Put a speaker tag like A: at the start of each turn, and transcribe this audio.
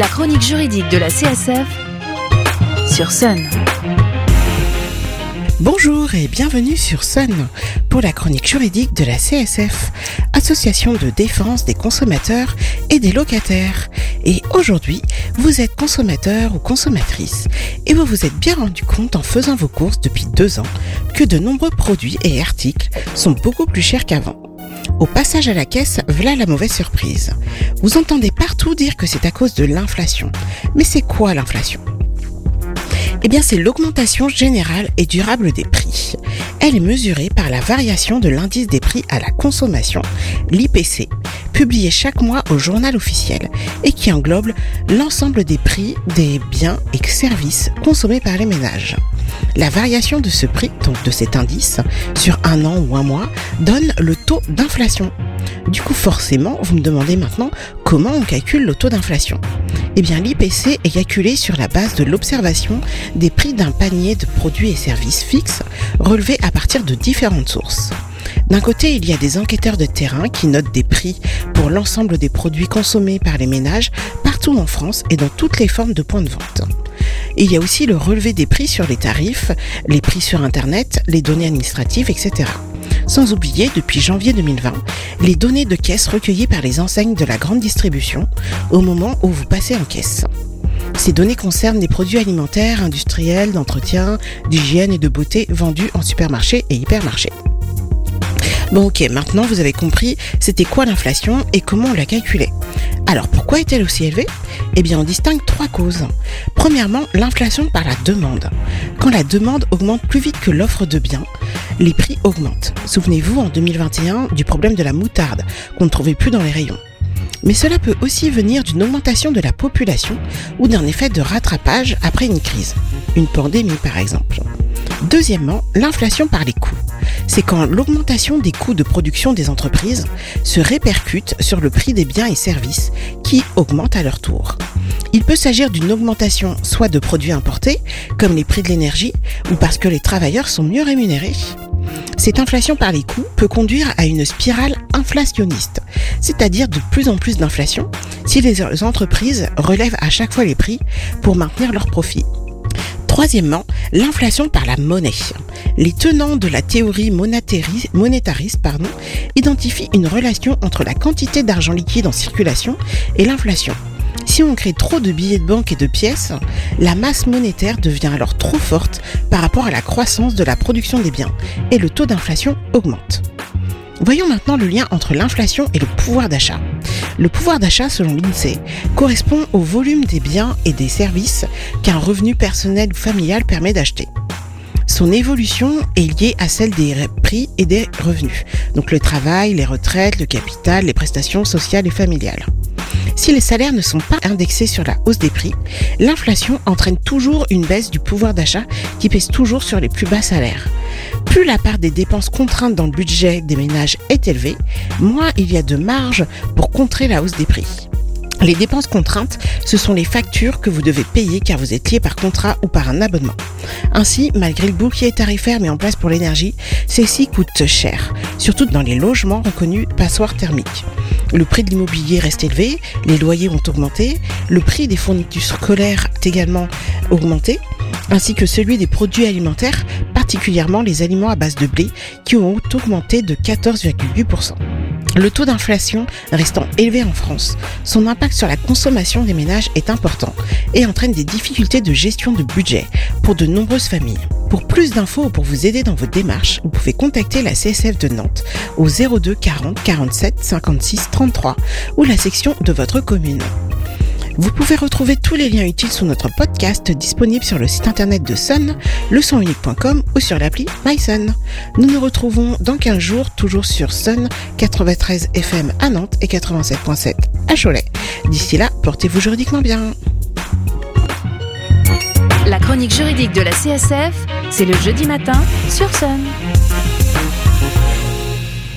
A: La chronique juridique de la CSF sur Sun.
B: Bonjour et bienvenue sur Sun pour la chronique juridique de la CSF, Association de défense des consommateurs et des locataires. Et aujourd'hui, vous êtes consommateur ou consommatrice et vous vous êtes bien rendu compte en faisant vos courses depuis deux ans que de nombreux produits et articles sont beaucoup plus chers qu'avant. Au passage à la caisse, voilà la mauvaise surprise. Vous entendez partout dire que c'est à cause de l'inflation. Mais c'est quoi l'inflation? Eh bien, c'est l'augmentation générale et durable des prix. Elle est mesurée par la variation de l'indice des prix à la consommation, l'IPC, publié chaque mois au journal officiel et qui englobe l'ensemble des prix des biens et services consommés par les ménages. La variation de ce prix, donc de cet indice, sur un an ou un mois, donne le taux d'inflation. Du coup, forcément, vous me demandez maintenant comment on calcule le taux d'inflation. Eh bien, l'IPC est calculé sur la base de l'observation des prix d'un panier de produits et services fixes relevés à partir de différentes sources. D'un côté, il y a des enquêteurs de terrain qui notent des prix pour l'ensemble des produits consommés par les ménages partout en France et dans toutes les formes de points de vente. il y a aussi le relevé des prix sur les tarifs, les prix sur Internet, les données administratives, etc. Sans oublier, depuis janvier 2020, les données de caisse recueillies par les enseignes de la grande distribution au moment où vous passez en caisse. Ces données concernent les produits alimentaires, industriels, d'entretien, d'hygiène et de beauté vendus en supermarché et hypermarché. Bon ok, maintenant vous avez compris c'était quoi l'inflation et comment on la calculait. Alors pourquoi est-elle aussi élevée? Eh bien on distingue trois causes. Premièrement, l'inflation par la demande. Quand la demande augmente plus vite que l'offre de biens, les prix augmentent. Souvenez-vous en 2021 du problème de la moutarde qu'on ne trouvait plus dans les rayons. Mais cela peut aussi venir d'une augmentation de la population ou d'un effet de rattrapage après une crise, une pandémie par exemple. Deuxièmement, l'inflation par les coûts. C'est quand l'augmentation des coûts de production des entreprises se répercute sur le prix des biens et services qui augmentent à leur tour. Il peut s'agir d'une augmentation soit de produits importés, comme les prix de l'énergie, ou parce que les travailleurs sont mieux rémunérés. Cette inflation par les coûts peut conduire à une spirale inflationniste, c'est-à-dire de plus en plus d'inflation si les entreprises relèvent à chaque fois les prix pour maintenir leurs profits. Troisièmement, l'inflation par la monnaie. Les tenants de la théorie monétariste identifient une relation entre la quantité d'argent liquide en circulation et l'inflation. Si on crée trop de billets de banque et de pièces, la masse monétaire devient alors trop forte par rapport à la croissance de la production des biens et le taux d'inflation augmente. Voyons maintenant le lien entre l'inflation et le pouvoir d'achat. Le pouvoir d'achat, selon l'INSEE, correspond au volume des biens et des services qu'un revenu personnel ou familial permet d'acheter. Son évolution est liée à celle des prix et des revenus, donc le travail, les retraites, le capital, les prestations sociales et familiales. Si les salaires ne sont pas indexés sur la hausse des prix, l'inflation entraîne toujours une baisse du pouvoir d'achat qui pèse toujours sur les plus bas salaires. Plus la part des dépenses contraintes dans le budget des ménages est élevée, moins il y a de marge pour contrer la hausse des prix. Les dépenses contraintes, ce sont les factures que vous devez payer car vous êtes lié par contrat ou par un abonnement. Ainsi, malgré le bouclier tarifaire mis en place pour l'énergie, ceci coûte cher, surtout dans les logements reconnus passoires thermiques. Le prix de l'immobilier reste élevé, les loyers ont augmenté, le prix des fournitures scolaires a également augmenté, ainsi que celui des produits alimentaires, particulièrement les aliments à base de blé, qui ont augmenté de 14,8%. Le taux d'inflation restant élevé en France, son impact sur la consommation des ménages est important et entraîne des difficultés de gestion de budget pour de nombreuses familles. Pour plus d'infos ou pour vous aider dans vos démarches, vous pouvez contacter la CSF de Nantes au 02 40 47 56 33 ou la section de votre commune. Vous pouvez retrouver tous les liens utiles sous notre podcast disponible sur le site internet de Sun, leçonunique.com ou sur l'appli MySun. Nous nous retrouvons dans 15 jours, toujours sur Sun 93 FM à Nantes et 87.7 à Cholet. D'ici là, portez-vous juridiquement bien.
A: La chronique juridique de la CSF, c'est le jeudi matin sur Sun.